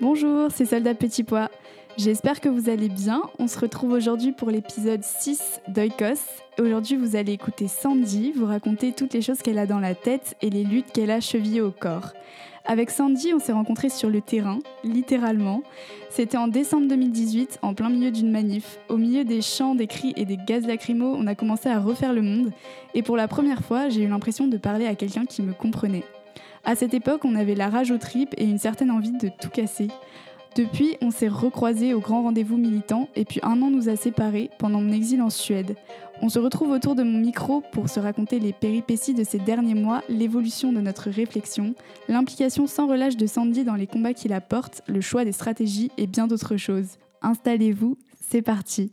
Bonjour, c'est Soldat Petit Pois. J'espère que vous allez bien. On se retrouve aujourd'hui pour l'épisode 6 d'Oikos. Aujourd'hui, vous allez écouter Sandy vous raconter toutes les choses qu'elle a dans la tête et les luttes qu'elle a chevillées au corps. Avec Sandy, on s'est rencontrés sur le terrain, littéralement. C'était en décembre 2018, en plein milieu d'une manif. Au milieu des chants, des cris et des gaz lacrymaux, on a commencé à refaire le monde. Et pour la première fois, j'ai eu l'impression de parler à quelqu'un qui me comprenait. À cette époque, on avait la rage aux tripes et une certaine envie de tout casser. Depuis, on s'est recroisés au grand rendez-vous militant et puis un an nous a séparés pendant mon exil en Suède. On se retrouve autour de mon micro pour se raconter les péripéties de ces derniers mois, l'évolution de notre réflexion, l'implication sans relâche de Sandy dans les combats qu'il apporte, le choix des stratégies et bien d'autres choses. Installez-vous, c'est parti.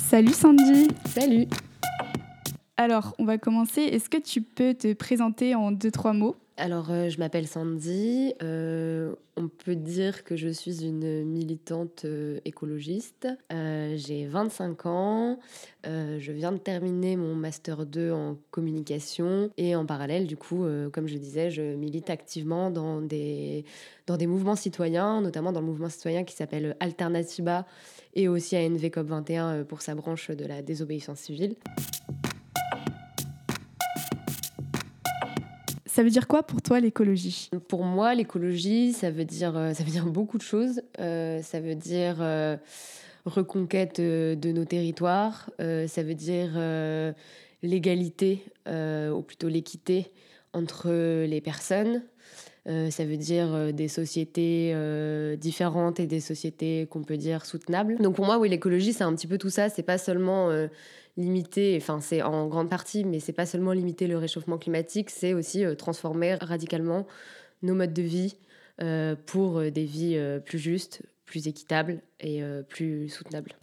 Salut Sandy Salut alors, on va commencer. Est-ce que tu peux te présenter en deux, trois mots? Alors, euh, je m'appelle Sandy. Euh, on peut dire que je suis une militante euh, écologiste. J'ai 25 ans. je viens de terminer mon Master 2 en communication. Et en parallèle, du coup, comme je disais, je milite activement dans des, dans des mouvements citoyens, notamment dans le mouvement citoyen qui s'appelle Alternatiba et aussi à NVCOP 21 pour sa branche de la désobéissance civile. Ça veut dire quoi pour toi l'écologie? Pour moi, l'écologie, ça veut dire euh, ça veut dire beaucoup de choses. Euh, ça veut dire euh, reconquête de nos territoires. ça veut dire l'égalité, ou plutôt l'équité entre les personnes. ça veut dire des sociétés différentes et des sociétés qu'on peut dire soutenables. Donc pour moi, oui, l'écologie, c'est un petit peu tout ça. C'est pas seulement limiter, enfin c'est en grande partie, mais c'est pas seulement limiter le réchauffement climatique, c'est aussi euh, transformer radicalement nos modes de vie euh, pour euh, des vies plus justes, plus équitables et plus soutenables.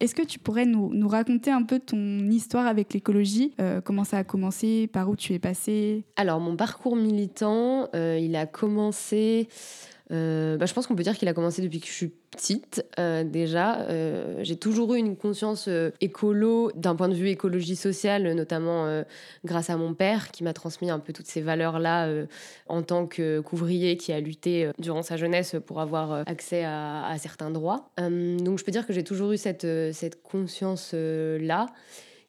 Est-ce que tu pourrais nous, nous, raconter un peu ton histoire avec l'écologie Comment ça a commencé Par où tu es passé? Alors, mon parcours militant, il a commencé euh, bah, je pense qu'on peut dire qu'il a commencé depuis que je suis petite euh, déjà. Euh, j'ai toujours eu une conscience écolo d'un point de vue écologie sociale, notamment grâce à mon père qui m'a transmis un peu toutes ces valeurs-là en tant qu'ouvrier qui a lutté durant sa jeunesse pour avoir accès à, à certains droits. donc je peux dire que j'ai toujours eu cette, cette conscience-là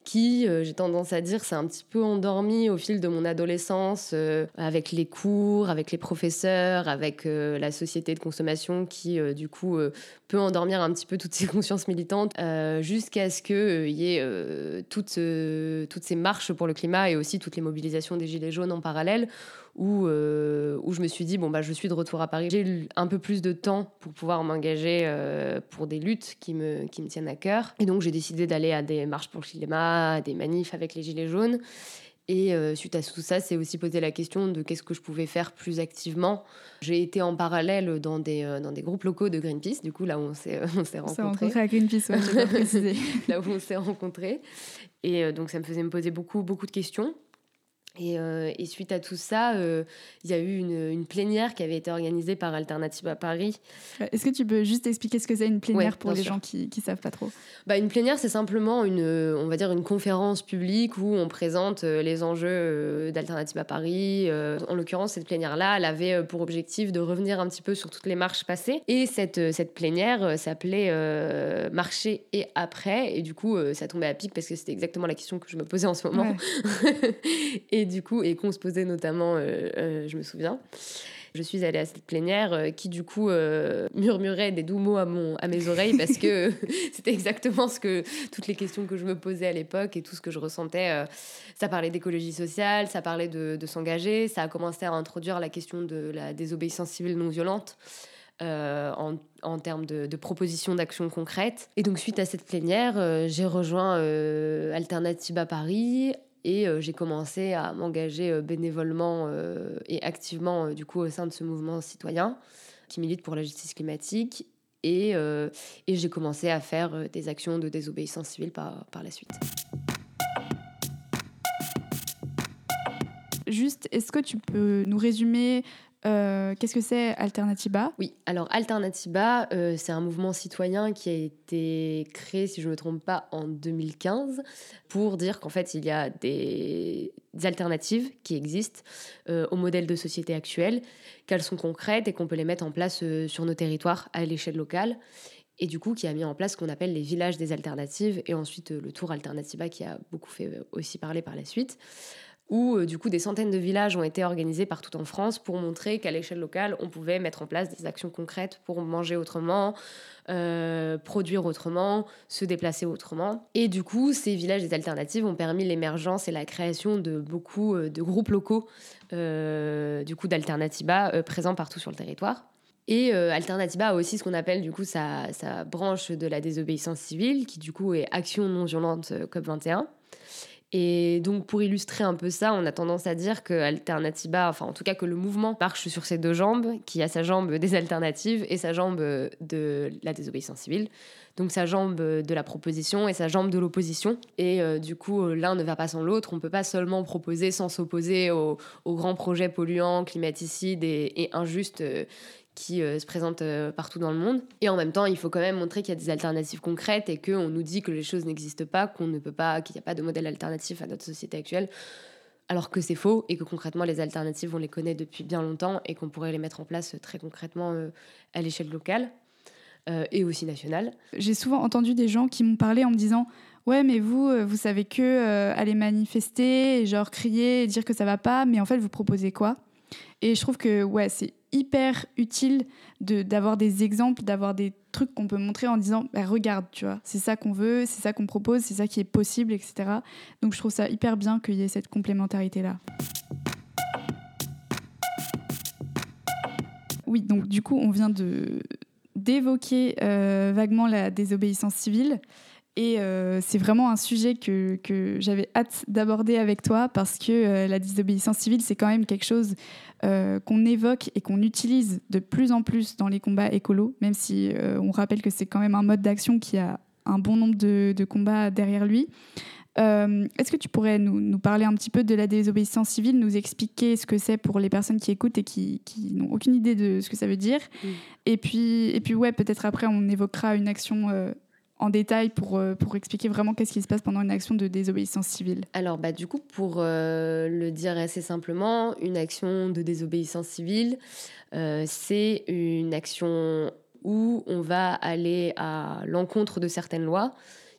qui, euh, j'ai tendance à dire, s'est un petit peu endormi au fil de mon adolescence, euh, avec les cours, avec les professeurs, avec euh, la société de consommation qui, du coup, peut endormir un petit peu toutes ces consciences militantes, jusqu'à ce qu'il y ait toutes, toutes ces marches pour le climat et aussi toutes les mobilisations des Gilets jaunes en parallèle, où, où je me suis dit, bon, bah, je suis de retour à Paris. J'ai un peu plus de temps pour pouvoir m'engager pour des luttes qui me, qui me tiennent à cœur. Et donc, j'ai décidé d'aller à des marches pour le climat, à des manifs avec les Gilets jaunes. Et euh, suite à tout ça, c'est aussi posé la question de qu'est-ce que je pouvais faire plus activement. J'ai été en parallèle dans des, dans des groupes locaux de Greenpeace, du coup, là où on s'est, on s'est rencontrés. rencontrés à Greenpeace, ouais, pas précisé. là où on s'est rencontrés. Et donc, ça me faisait me poser beaucoup, beaucoup de questions. Et, euh, et, suite à tout ça, euh, il y a eu une, une, plénière qui avait été organisée par Alternative à Paris. Est-ce que tu peux juste expliquer ce que c'est une plénière pour les gens qui ne savent pas trop? Bah, Une plénière, c'est simplement une, on va dire une conférence publique où on présente les enjeux d'Alternative à Paris. En l'occurrence, cette plénière-là, elle avait pour objectif de revenir un petit peu sur toutes les marches passées. Et cette, cette plénière s'appelait Marcher et après. Et du coup, ça tombait à pic parce que c'était exactement la question que je me posais en ce moment. Ouais. et du coup, et qu'on se posait notamment, euh, euh, je me souviens. Je suis allée à cette plénière euh, qui, du coup, murmurait des doux mots à, mon, à mes oreilles parce que c'était exactement ce que toutes les questions que je me posais à l'époque et tout ce que je ressentais. ça parlait d'écologie sociale, ça parlait de, de s'engager, ça a commencé à introduire la question de la désobéissance civile non violente. en, en, termes de, de propositions d'actions concrètes. Et donc, suite à cette plénière, j'ai rejoint Alternative à Paris et euh, j'ai commencé à m'engager euh, bénévolement euh, et activement du coup au sein de ce mouvement citoyen qui milite pour la justice climatique. Et, et j'ai commencé à faire des actions de désobéissance civile par, par la suite. Juste, est-ce que tu peux nous résumer euh, qu'est-ce que c'est Alternatiba? Oui, alors Alternatiba, euh, c'est un mouvement citoyen qui a été créé, si je ne me trompe pas, en 2015 pour dire qu'en fait, il y a des, alternatives qui existent euh, au modèle de société actuel, qu'elles sont concrètes et qu'on peut les mettre en place sur nos territoires à l'échelle locale. Et du coup, qui a mis en place ce qu'on appelle les villages des alternatives et ensuite le Tour Alternatiba qui a beaucoup fait aussi parler par la suite où euh, du coup des centaines de villages ont été organisés partout en France pour montrer qu'à l'échelle locale, on pouvait mettre en place des actions concrètes pour manger autrement, euh, produire autrement, se déplacer autrement. Et du coup, ces villages des alternatives ont permis l'émergence et la création de beaucoup euh, de groupes locaux, du coup d'Alternativa, présents partout sur le territoire. Et Alternativa a aussi ce qu'on appelle du coup sa, sa, branche de la désobéissance civile, qui du coup est Action non violente COP21. Et donc, pour illustrer un peu ça, on a tendance à dire que enfin en tout cas que le mouvement marche sur ses deux jambes, qui a sa jambe des alternatives et sa jambe de la désobéissance civile. Donc sa jambe de la proposition et sa jambe de l'opposition. Et euh, du coup, l'un ne va pas sans l'autre. On ne peut pas seulement proposer sans s'opposer aux, grands projets polluants, climaticides et, et injustes euh, qui euh, se présentent euh, partout dans le monde. Et en même temps, il faut quand même montrer qu'il y a des alternatives concrètes et qu'on nous dit que les choses n'existent pas, qu'on ne peut pas, qu'il n'y a pas de modèle alternatif à notre société actuelle, alors que c'est faux et que concrètement les alternatives on les connaît depuis bien longtemps et qu'on pourrait les mettre en place très concrètement euh, à l'échelle locale et aussi nationale. J'ai souvent entendu des gens qui m'ont parlé en me disant ouais mais vous vous savez que aller manifester genre crier dire que ça va pas mais en fait vous proposez quoi? Et je trouve que ouais c'est hyper utile d'avoir des exemples, d'avoir des trucs qu'on peut montrer en disant bah, regarde, tu vois, c'est ça qu'on veut, c'est ça qu'on propose, c'est ça qui est possible, etc. Donc je trouve ça hyper bien qu'il y ait cette complémentarité-là. Oui, donc du coup, on vient de d'évoquer euh, vaguement la désobéissance civile. Et euh, c'est vraiment un sujet que, que j'avais hâte d'aborder avec toi parce que euh, la désobéissance civile, c'est quand même quelque chose euh, qu'on évoque et qu'on utilise de plus en plus dans les combats écolos, même si on rappelle que c'est quand même un mode d'action qui a un bon nombre de, de combats derrière lui. Est-ce que tu pourrais nous, nous, parler un petit peu de la désobéissance civile, nous expliquer ce que c'est pour les personnes qui écoutent et qui, qui n'ont aucune idée de ce que ça veut dire? Et puis, et puis ouais, peut-être après, on évoquera une action en détail pour, euh, pour expliquer vraiment qu'est-ce qui se passe pendant une action de désobéissance civile. Alors, bah, du coup, pour euh, le dire assez simplement, une action de désobéissance civile, euh, c'est une action où on va aller à l'encontre de certaines lois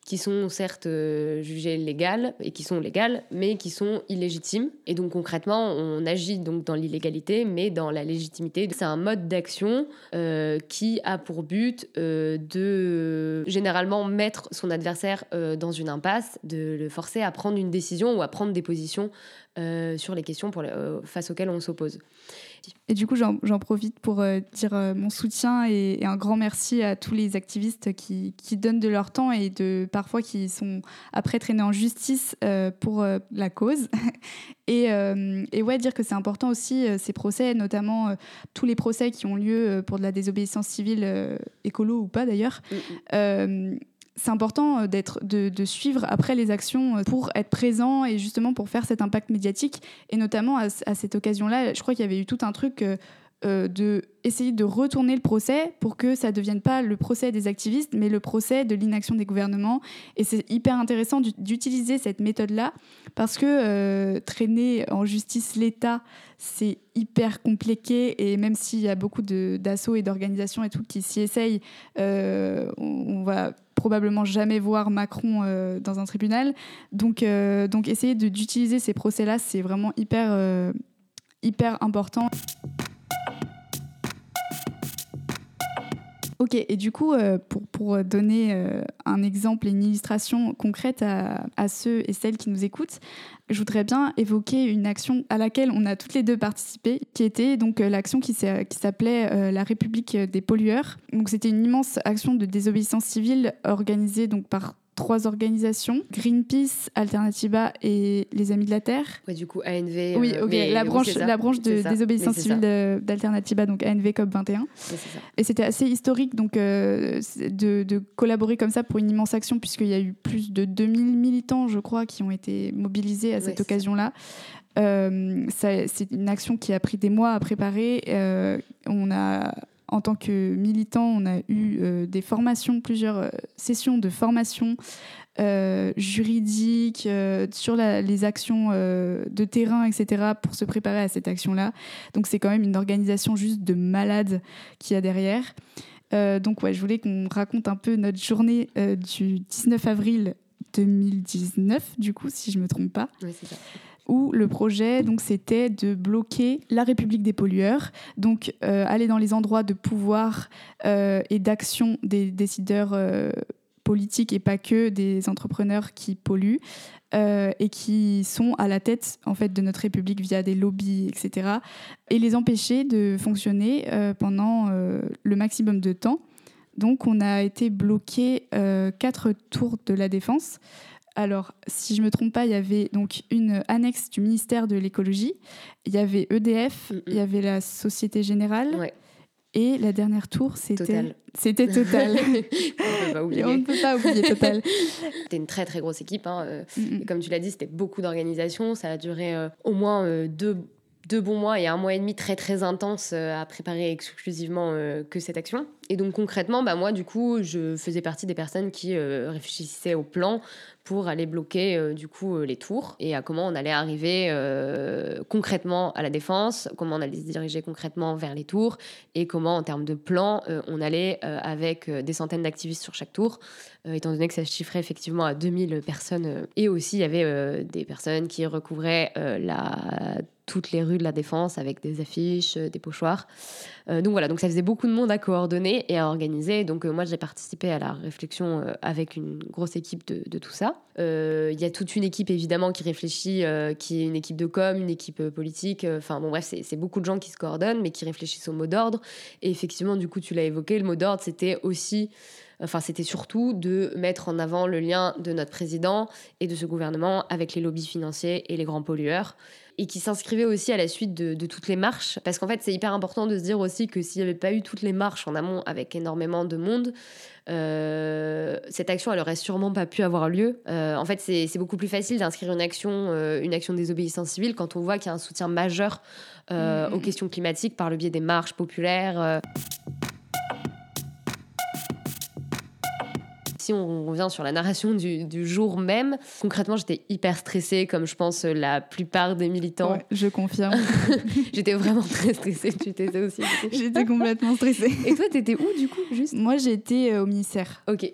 qui sont certes euh, jugées légales et qui sont légales, mais qui sont illégitimes. Et donc concrètement, on agit donc dans l'illégalité, mais dans la légitimité. C'est un mode d'action euh, qui a pour but euh, de généralement mettre son adversaire dans une impasse, de le forcer à prendre une décision ou à prendre des positions sur les questions face auxquelles on s'oppose. Et du coup, j'en profite pour euh, dire euh, mon soutien et, un grand merci à tous les activistes qui, qui, donnent de leur temps et de parfois qui sont après traînés en justice euh, pour la cause. et, et, ouais, dire que c'est important aussi ces procès, notamment tous les procès qui ont lieu pour de la désobéissance civile, écolo ou pas d'ailleurs. Mm, mm c'est important d'être, de, suivre après les actions pour être présent et justement pour faire cet impact médiatique. Et notamment à, cette occasion-là, je crois qu'il y avait eu tout un truc euh, de essayer de retourner le procès pour que ça ne devienne pas le procès des activistes, mais le procès de l'inaction des gouvernements. Et c'est hyper intéressant d'utiliser cette méthode-là parce que euh, traîner en justice l'État, c'est hyper compliqué et même s'il y a beaucoup d'assauts et d'organisations et tout qui s'y essayent, euh, on, va probablement jamais voir Macron dans un tribunal. Donc, donc essayer d'utiliser ces procès-là, c'est vraiment hyper, hyper important. Ok, et du coup, euh, pour, donner euh, un exemple et une illustration concrète à, ceux et celles qui nous écoutent, je voudrais bien évoquer une action à laquelle on a toutes les deux participé, qui était donc euh, l'action qui s'appelait la République des pollueurs. C'était une immense action de désobéissance civile organisée donc par trois organisations Greenpeace, Alternativa et les Amis de la Terre. Ouais, du coup, ANV. Oui, ok, la, branche, la branche de désobéissance civile d'Alternativa, donc ANV COP21. Et c'était assez historique donc, euh, de, de, collaborer comme ça pour une immense action, puisqu'il y a eu plus de 2000 militants, je crois, qui ont été mobilisés à cette occasion-là. Euh, c'est une action qui a pris des mois à préparer. Euh, on a en tant que militant, on a eu euh, des formations, plusieurs euh, sessions de formation euh, juridique sur les actions de terrain, etc., pour se préparer à cette action-là. Donc c'est quand même une organisation juste de malades qu'il y a derrière. donc ouais, je voulais qu'on raconte un peu notre journée du 19 avril 2019, du coup, si je me trompe pas. Oui, c'est ça où le projet donc c'était de bloquer la République des pollueurs, donc euh, aller dans les endroits de pouvoir euh, et d'action des décideurs euh, politiques et pas que des entrepreneurs qui polluent et qui sont à la tête en fait de notre République via des lobbies, etc. Et les empêcher de fonctionner pendant le maximum de temps. Donc on a été bloqué quatre tours de la défense. Alors, si je me trompe pas, il y avait donc une annexe du ministère de l'écologie, il y avait EDF, il y avait la Société Générale. Et la dernière tour, c'était C'était Total. on, pas oublier. on ne peut pas oublier Total. C'était une très très grosse équipe. Hein. Euh, comme tu l'as dit, c'était beaucoup d'organisations. Ça a duré euh, au moins euh, deux deux bons mois et un mois et demi très très intense euh, à préparer exclusivement euh, que cette action. Et donc concrètement, bah, moi du coup, je faisais partie des personnes qui euh, réfléchissaient au plan pour aller bloquer du coup les tours et à comment on allait arriver concrètement à la défense, comment on allait se diriger concrètement vers les tours et comment en termes de plan on allait avec des centaines d'activistes sur chaque tour, étant donné que ça se chiffrait effectivement à 2000 personnes. et aussi il y avait des personnes qui recouvraient la toutes les rues de la Défense avec des affiches, euh, des pochoirs. Euh, donc voilà, donc ça faisait beaucoup de monde à coordonner et à organiser. Donc euh, moi j'ai participé à la réflexion avec une grosse équipe de, tout ça. Il y a toute une équipe évidemment qui réfléchit, qui est une équipe de com, une équipe politique. Enfin bon bref, c'est beaucoup de gens qui se coordonnent mais qui réfléchissent au mot d'ordre. Et effectivement, du coup tu l'as évoqué, le mot d'ordre c'était aussi enfin c'était surtout de mettre en avant le lien de notre président et de ce gouvernement avec les lobbies financiers et les grands pollueurs et qui s'inscrivait aussi à la suite de, toutes les marches. Parce qu'en fait, c'est hyper important de se dire aussi que s'il n'y avait pas eu toutes les marches en amont avec énormément de monde, euh, cette action, elle aurait sûrement pas pu avoir lieu. Euh, en fait, c'est beaucoup plus facile d'inscrire une action, euh, une action de désobéissance civile quand on voit qu'il y a un soutien majeur mmh, mmh, aux mmh. questions climatiques par le biais des marches populaires. Si on revient sur la narration du, jour même, concrètement, j'étais hyper stressée, comme je pense la plupart des militants. je confirme. j'étais vraiment très stressée. Tu étais aussi J'étais complètement stressée. Et toi, t'étais où du coup juste? Moi, j'étais euh, au ministère. Ok.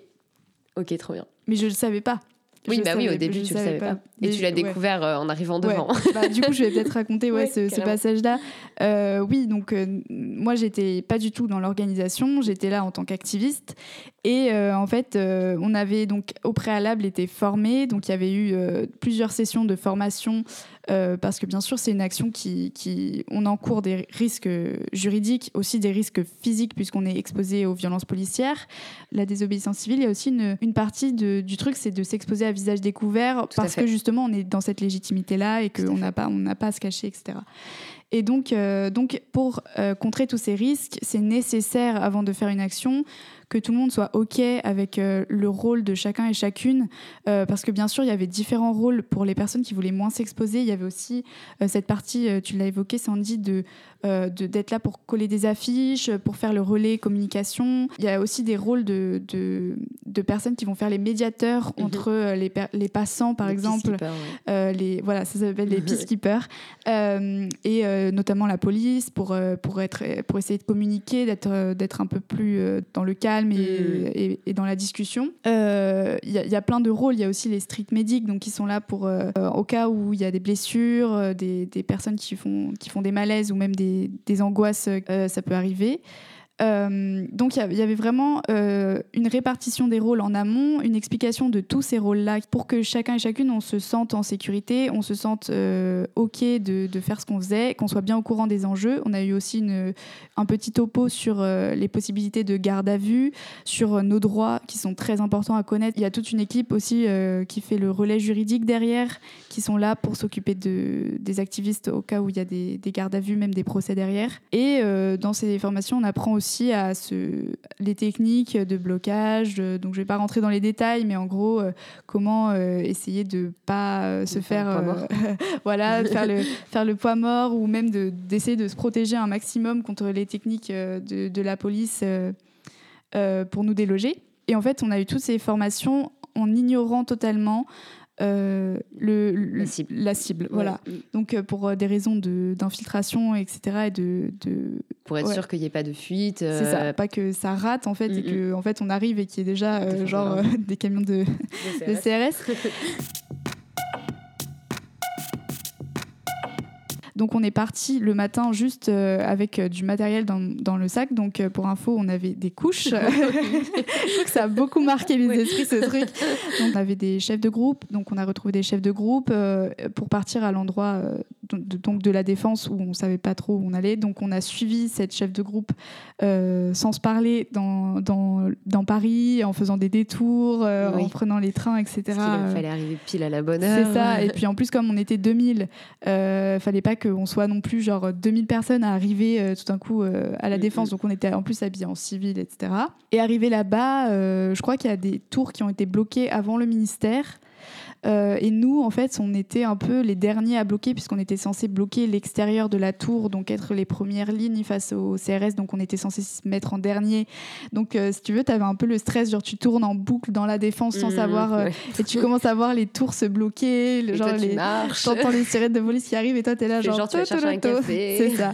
Ok, trop bien. Mais je ne le savais pas. Oui, bah oui, au début, tu ne le savais pas. Et, tu l'as découvert euh, en arrivant devant. Bah, du coup, je vais peut-être raconter ouais, ce, passage-là. Euh, oui, donc euh, moi, j'étais pas du tout dans l'organisation. J'étais là en tant qu'activiste. Et en fait, on avait donc au préalable été formés. Donc, il y avait eu plusieurs sessions de formation euh, parce que bien sûr, c'est une action qui, qui, on encourt des risques juridiques, aussi des risques physiques, puisqu'on est exposé aux violences policières. La désobéissance civile, il y a aussi une, une partie de, du truc, c'est de s'exposer à visage découvert, parce que justement, on est dans cette légitimité-là et qu'on n'a pas, on pas à se cacher, etc. Et donc, euh, donc pour euh, contrer tous ces risques, c'est nécessaire, avant de faire une action, que tout le monde soit OK avec le rôle de chacun et chacune, parce que bien sûr, il y avait différents rôles pour les personnes qui voulaient moins s'exposer. Il y avait aussi cette partie, tu l'as évoqué, Sandy, de d'être là pour coller des affiches, pour faire le relais communication. Il y a aussi des rôles de, de, de personnes qui vont faire les médiateurs mhm. entre les, les passants, par exemple. les, voilà, ça s'appelle les peacekeepers. et notamment la police pour, pour, être, pour essayer de communiquer, d'être, d'être un peu plus dans le calme et, et, dans la discussion. Il y, y, a plein de rôles. Il y a aussi les street medics donc, qui sont là pour, au cas où il y a des blessures, des, des, personnes qui font, qui font des malaises ou même des, des angoisses, ça peut arriver. Euh, donc il y, avait vraiment euh, une répartition des rôles en amont, une explication de tous ces rôles-là pour que chacun et chacune on se sente en sécurité, on se sente euh, ok de, faire ce qu'on faisait, qu'on soit bien au courant des enjeux. On a eu aussi un petit topo sur les possibilités de garde à vue, sur nos droits qui sont très importants à connaître. Il y a toute une équipe aussi qui fait le relais juridique derrière, qui sont là pour s'occuper de, des activistes au cas où il y a des, des gardes à vue, même des procès derrière. Et dans ces formations, on apprend aussi aussi à ce, les techniques de blocage. donc, je vais pas rentrer dans les détails, mais en gros, euh, comment euh, essayer de pas euh, se faire, voilà, faire le faire le poids mort ou même d'essayer de, se protéger un maximum contre les techniques de, de la police pour nous déloger. Et en fait, on a eu toutes ces formations en ignorant totalement euh, le, la cible. voilà. Donc, euh, pour euh, des raisons d'infiltration, etc., et de, de pour être sûr qu'il n'y ait pas de fuite. C'est ça, pas que ça rate, en fait, et que en fait, on arrive et qu'il y ait déjà, genre, des camions de, de CRS. Donc on est parti le matin juste euh, avec euh, du matériel dans, dans, le sac. Donc euh, pour info, on avait des couches. je trouve que ça a beaucoup marqué les esprits ce truc. Donc, on avait des chefs de groupe. Donc on a retrouvé des chefs de groupe pour partir à l'endroit de, donc de la défense où on savait pas trop où on allait. Donc on a suivi cette chef de groupe sans se parler dans, dans, dans, Paris, en faisant des détours, en prenant les trains, etc. il fallait arriver pile à la bonne heure. C'est ça. Et puis en plus comme on était 2000, euh, fallait pas qu'on soit non plus genre 2000 personnes à arriver euh, tout d'un coup euh, à la mm, défense. Mm. Donc on était en plus habillés en civil, etc. Et arrivé là-bas, euh, je crois qu'il y a des tours qui ont été bloquées avant le ministère. Euh, et nous, en fait, on était un peu les derniers à bloquer puisqu'on était censé bloquer l'extérieur de la tour, donc être les premières lignes face au CRS. Donc on était censé se mettre en dernier. Donc euh, si tu veux, tu avais un peu le stress, genre tu tournes en boucle dans la défense sans mmh, savoir, euh, et tu commences à voir les tours se bloquer, et genre les, t'entends les sirènes de police qui arrivent et toi t'es là genre, genre tu. C'est ça.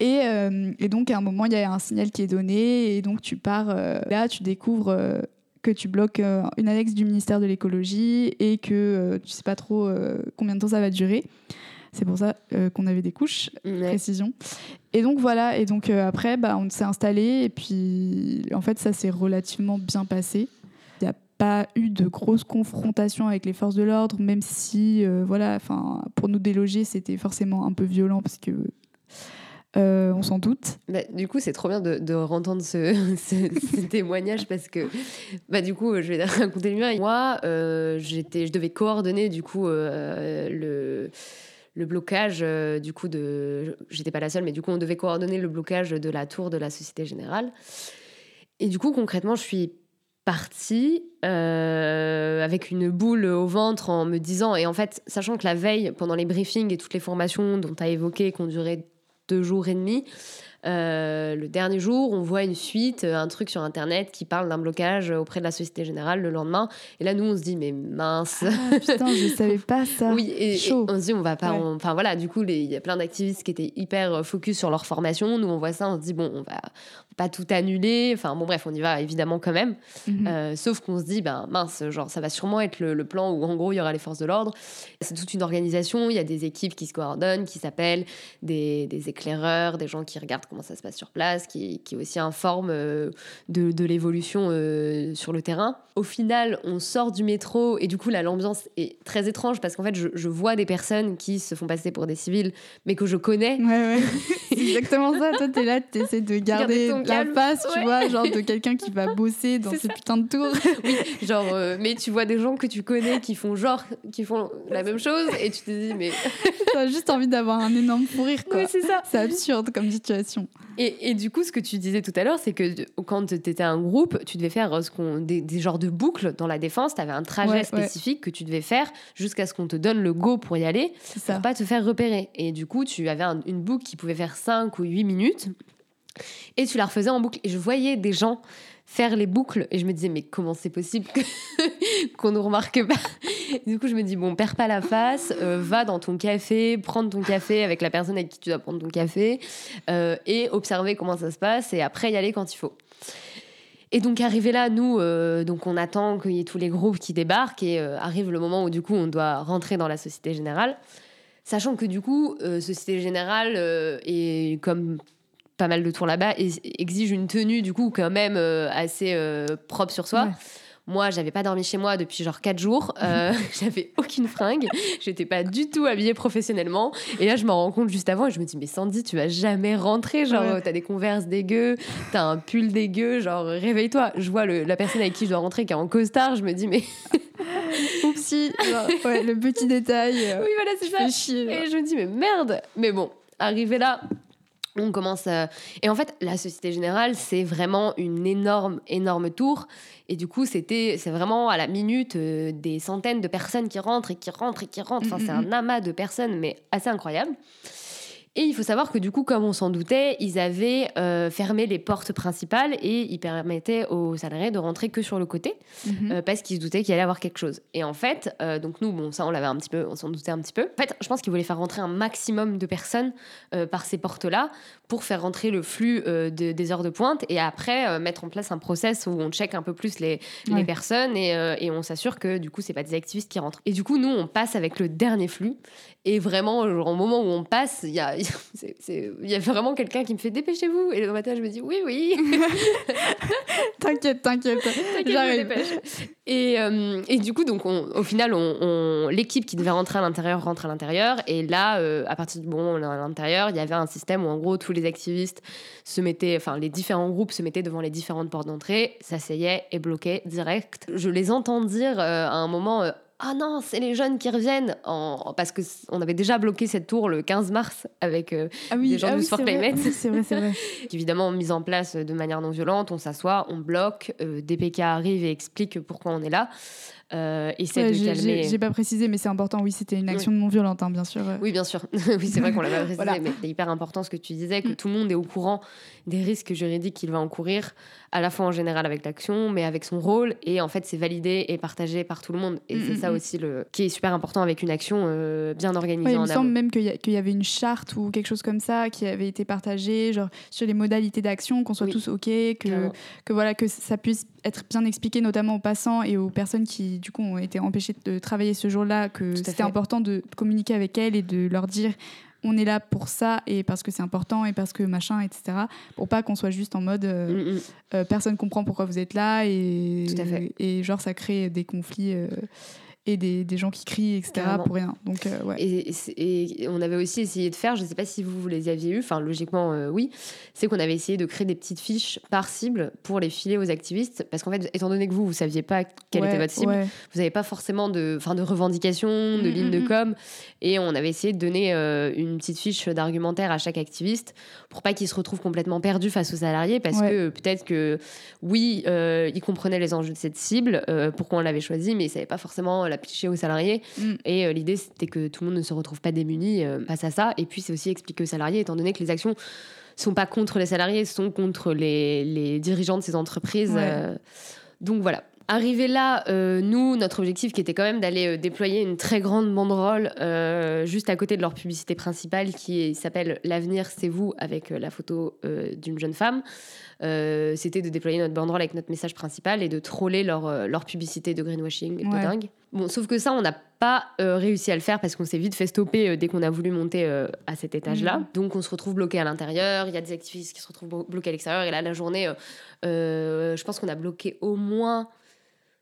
et, et donc à un moment il y a un signal qui est donné et donc tu pars là, tu découvres que tu bloques euh, une annexe du ministère de l'écologie et que euh, tu sais pas trop euh, combien de temps ça va durer. C'est pour ça qu'on avait des couches, précision. Et donc voilà, et donc après, bah, on s'est installé et puis en fait, ça s'est relativement bien passé. Il n'y a pas eu de grosses confrontations avec les forces de l'ordre, même si, voilà, enfin, pour nous déloger, c'était forcément un peu violent parce que euh, on s'en doute. Bah, du coup, c'est trop bien de, de ce, témoignage parce que, bah, du coup, je vais raconter le mien. Moi, euh, je devais coordonner du coup euh, le blocage du coup de j'étais pas la seule mais du coup on devait coordonner le blocage de la tour de la Société Générale et du coup concrètement je suis partie avec une boule au ventre en me disant et en fait sachant que la veille pendant les briefings et toutes les formations dont tu as évoqué qui ont duré deux jours et demi. Euh, le dernier jour, on voit une suite, euh, un truc sur Internet qui parle d'un blocage auprès de la Société Générale le lendemain. Et là, nous, on se dit, mais mince. Ah, putain, je savais pas ça. Oui, et, on se dit, on va pas. Enfin voilà, du coup, il y a plein d'activistes qui étaient hyper focus sur leur formation. Nous, on voit ça, on se dit, bon, on va pas tout annuler. Enfin bon, bref, on y va évidemment quand même. Mhm. Euh, sauf qu'on se dit, ben mince, genre, ça va sûrement être le, plan où en gros, il y aura les forces de l'ordre. C'est toute une organisation, il y a des équipes qui se coordonnent, qui s'appellent des, des, éclaireurs, des gens qui regardent comment ça se passe sur place, qui, qui aussi informent euh, de, de l'évolution euh, sur le terrain. Au final, on sort du métro et du coup, là, l'ambiance est très étrange parce qu'en fait, je, je, vois des personnes qui se font passer pour des civils, mais que je connais. Ouais, ouais. c'est exactement ça. Toi, t'es là, t'essaies de garder la face, tu vois, genre de quelqu'un qui va bosser dans ces putains de tours. oui, genre, euh, mais tu vois des gens que tu connais qui font genre, qui font la même chose et tu te dis, mais. T'as juste envie d'avoir un énorme fou rire, quoi. Oui, c'est ça. C'est absurde comme situation. Et, et, du coup, ce que tu disais tout à l'heure, c'est que quand t'étais un groupe, tu devais faire ce qu'on, des, des, genres de boucles dans la défense. T'avais un trajet spécifique que tu devais faire jusqu'à ce qu'on te donne le go pour y aller, ça. pour pas te faire repérer. Et du coup, tu avais une boucle qui pouvait faire 5 ou 8 minutes et tu la refaisais en boucle. Et je voyais des gens faire les boucles. Et je me disais mais comment c'est possible qu'on ne remarque pas? Du coup je me dis bon perds pas la face euh, va dans ton café prendre ton café avec la personne avec qui tu dois prendre ton café euh, et observer comment ça se passe et après y aller quand il faut. Et donc arrivé là, nous, euh, donc on attend qu'il y ait tous les groupes qui débarquent et arrive le moment où du coup on doit rentrer dans la Société Générale. Sachant que du coup, Société Générale et comme pas mal de tours là-bas exige une tenue du coup quand même euh, assez propre sur soi. Moi, j'avais pas dormi chez moi depuis genre 4 jours. j'avais aucune fringue. J'étais pas du tout habillée professionnellement. Et là, je m'en rends compte juste avant et je me dis, mais Sandy, tu vas jamais rentrer. Genre, t'as des converses dégueux, t'as un pull dégueu. Genre, réveille-toi. Je vois la personne avec qui je dois rentrer qui est en costard. Je me dis, mais Oupsie, ouais, le petit détail. Euh, oui, voilà, c'est ça. et je me dis, mais merde. Mais bon, arrivé là, on commence à... Et en fait, la Société Générale, c'est vraiment une énorme, énorme tour. Et du coup, c'était, c'est vraiment à la minute euh, des centaines de personnes qui rentrent et qui rentrent et qui rentrent. Enfin, c'est mm, mm, un mm. amas de personnes, mais assez incroyable. Et il faut savoir que du coup, comme on s'en doutait, ils avaient euh, fermé les portes principales et ils permettaient aux salariés de rentrer que sur le côté mhm. euh, parce qu'ils se doutaient qu'il allait avoir quelque chose. Et en fait, euh, donc nous, bon, ça, on l'avait un petit peu, on s'en doutait un petit peu. En fait, je pense qu'ils voulaient faire rentrer un maximum de personnes par ces portes-là pour faire rentrer le flux des heures de pointe et après mettre en place un process où on check un peu plus les, les personnes et, et on s'assure que du coup, c'est pas des activistes qui rentrent. Et du coup, nous, on passe avec le dernier flux et vraiment, au moment où on passe, il y a, y a vraiment quelqu'un qui me fait dépêchez-vous. Et le matin, je me dis oui, oui. t'inquiète, t'inquiète. J'arrive. Et, euh, et, du coup, donc au final, on, l'équipe qui devait rentrer à l'intérieur rentre à l'intérieur. Et là, euh, à partir du moment où on est à l'intérieur, il y avait un système où en gros, tous les activistes se mettaient, enfin, les différents groupes se mettaient devant les différentes portes d'entrée, s'asseyaient et bloquaient direct. Je les entends dire euh, à un moment ah non, c'est les jeunes qui reviennent en... parce que on avait déjà bloqué cette tour le 15 mars avec euh, ah oui, des gens ah du Sport Climate. c'est vrai, c'est vrai. Évidemment, mise en place de manière non violente, on s'assoit, on bloque, euh, DPK arrive et explique pourquoi on est là. Euh, essaie de calmer. J'ai pas précisé, mais c'est important. Oui, c'était une action non violente, hein, bien sûr. Oui, bien sûr. oui, c'est vrai qu'on l'a pas précisé, mais c'est hyper important ce que tu disais, que mm. tout le monde est au courant des risques juridiques qu'il va encourir, à la fois en général avec l'action, mais avec son rôle. Et en fait, c'est validé et partagé par tout le monde. Et mm, c'est mm, ça aussi le qui est super important avec une action euh, bien organisée. il me semble même qu'il y, y, avait une charte ou quelque chose comme ça qui avait été partagée, genre sur les modalités d'action, qu'on soit tous ok, que, que voilà que ça puisse être bien expliqué, notamment aux passants et aux personnes qui, du coup, ont été empêchées de travailler ce jour-là, que c'était important de communiquer avec elles et de leur dire on est là pour ça et parce que c'est important et parce que machin, etc. Pour pas qu'on soit juste en mode euh, mm, mm. euh, personne comprend pourquoi vous êtes là et, et, genre ça crée des conflits. Euh, et des, des, gens qui crient, etc. pour rien. Donc, euh, ouais. et, et, on avait aussi essayé de faire, je ne sais pas si vous, vous les aviez eu, enfin logiquement euh, oui, c'est qu'on avait essayé de créer des petites fiches par cible pour les filer aux activistes, parce qu'en fait, étant donné que vous, vous saviez pas quelle était votre cible, vous n'avez pas forcément de, fin, de revendications, de mm, lignes de mm, mm. com, et on avait essayé de donner euh, une petite fiche d'argumentaire à chaque activiste pour pas qu'il se retrouve complètement perdu face aux salariés, parce que peut-être que oui, il comprenait les enjeux de cette cible, pourquoi on l'avait choisi, mais il savait pas forcément la aux salariés. Mm. Et euh, l'idée, c'était que tout le monde ne se retrouve pas démuni euh, face à ça. Et puis, c'est aussi expliquer aux salariés, étant donné que les actions sont pas contre les salariés, sont contre les, les dirigeants de ces entreprises. Euh. donc voilà. Arrivé là, nous, notre objectif qui était quand même d'aller déployer une très grande banderole juste à côté de leur publicité principale qui s'appelle L'avenir, c'est vous, avec la photo d'une jeune femme. Euh, c'était de déployer notre banderole avec notre message principal et de troller leur, euh, leur publicité de greenwashing de dingue. Bon, sauf que ça, on n'a pas euh, réussi à le faire parce qu'on s'est vite fait stopper dès qu'on a voulu monter à cet étage-là. Mhm. Donc on se retrouve bloqué à l'intérieur, il y a des activistes qui se retrouvent bloqués à l'extérieur, et là, la journée, je pense qu'on a bloqué au moins,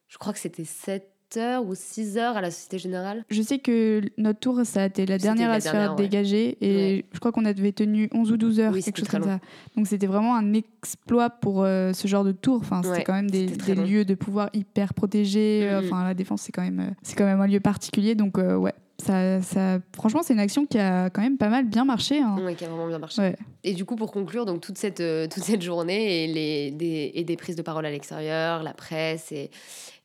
je crois que c'était 7 heures ou 6 heures à la Société Générale? Je sais que notre tour, ça a été la dernière à se faire dégager. Et je crois qu'on avait tenu 11 ou 12 heures, quelque chose comme ça. Donc c'était vraiment un exploit pour euh, ce genre de tour. Enfin, c'était quand même des, lieux de pouvoir hyper protégés. Mm, mm. Enfin, la défense, c'est quand, même, euh, c'est quand même un lieu particulier. Donc, euh, ouais. Ça, ça, franchement, c'est une action qui a quand même pas mal bien marché. Hein. Oui, qui a vraiment bien marché. Et du coup, pour conclure, donc toute cette, toute cette journée et, les, des, et des prises de parole à l'extérieur, la presse et,